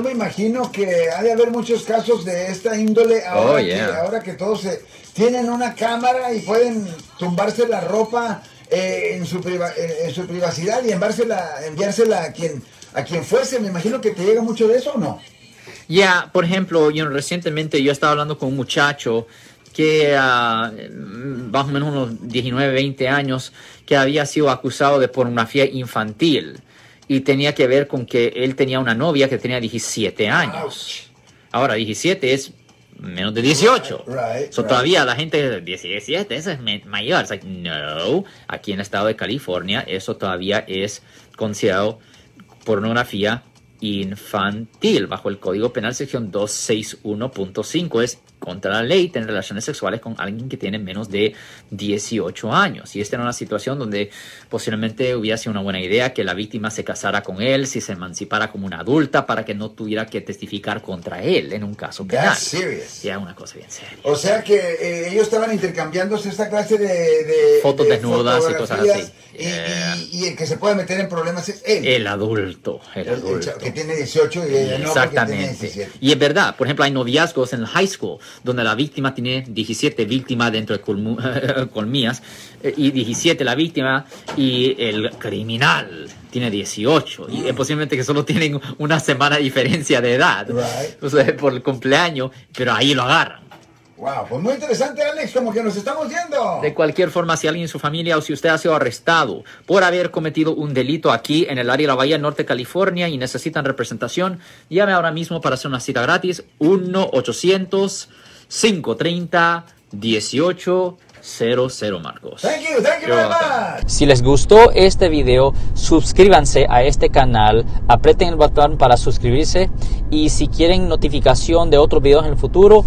yo me imagino que ha de haber muchos casos de esta índole ahora, Oh, que, yeah. ahora que todos se, tienen una cámara y pueden tumbarse la ropa eh, en, su priva- en, en su privacidad y enviársela, enviársela a quien a quien fuese. Me imagino que te llega mucho de eso o no. Ya, por ejemplo, yo recientemente yo estaba hablando con un muchacho que ah, más o menos unos 19, 20 años, que había sido acusado de pornografía infantil y tenía que ver con que él tenía una novia que tenía 17 años. Ahora, 17 es menos de 18. Right, right, So, right. Todavía la gente dice 17, eso es mayor. It's like, no, aquí en el estado de California eso todavía es considerado pornografía infantil. Bajo el Código Penal sección 261.5 es contra la ley tener relaciones sexuales con alguien que tiene menos de 18 años. Y esta era una situación donde posiblemente hubiera sido una buena idea que la víctima se casara con él, si se emancipara como una adulta para que no tuviera que testificar contra él en un caso penal. Serious. Ya una cosa bien seria. O sea que eh, ellos estaban intercambiándose esta clase de, de- Fotos de desnudas y cosas así. Y, Yeah. y- y el que se puede meter en problemas es él. El adulto, el El- adulto. que tiene 18 y ella no porque tiene Exactamente. 17. Y es verdad, por ejemplo, hay noviazgos en el high school donde la víctima tiene 17 víctimas dentro de colmillas eh, y 17 la víctima y el criminal tiene 18 y es posiblemente que solo tienen una semana de diferencia de edad Right. o sea, por el cumpleaños, pero ahí lo agarran. Wow, pues muy interesante, Alex, como que nos estamos yendo. De cualquier forma, si alguien en su familia o si usted ha sido arrestado por haber cometido un delito aquí en el área de la Bahía Norte, California, y necesitan representación, llame ahora mismo para hacer una cita gratis 1-800-530-1800, Marcos. Thank you, thank you very much. Si les gustó este video, suscríbanse a este canal, aprieten el botón para suscribirse y si quieren notificación de otros videos en el futuro,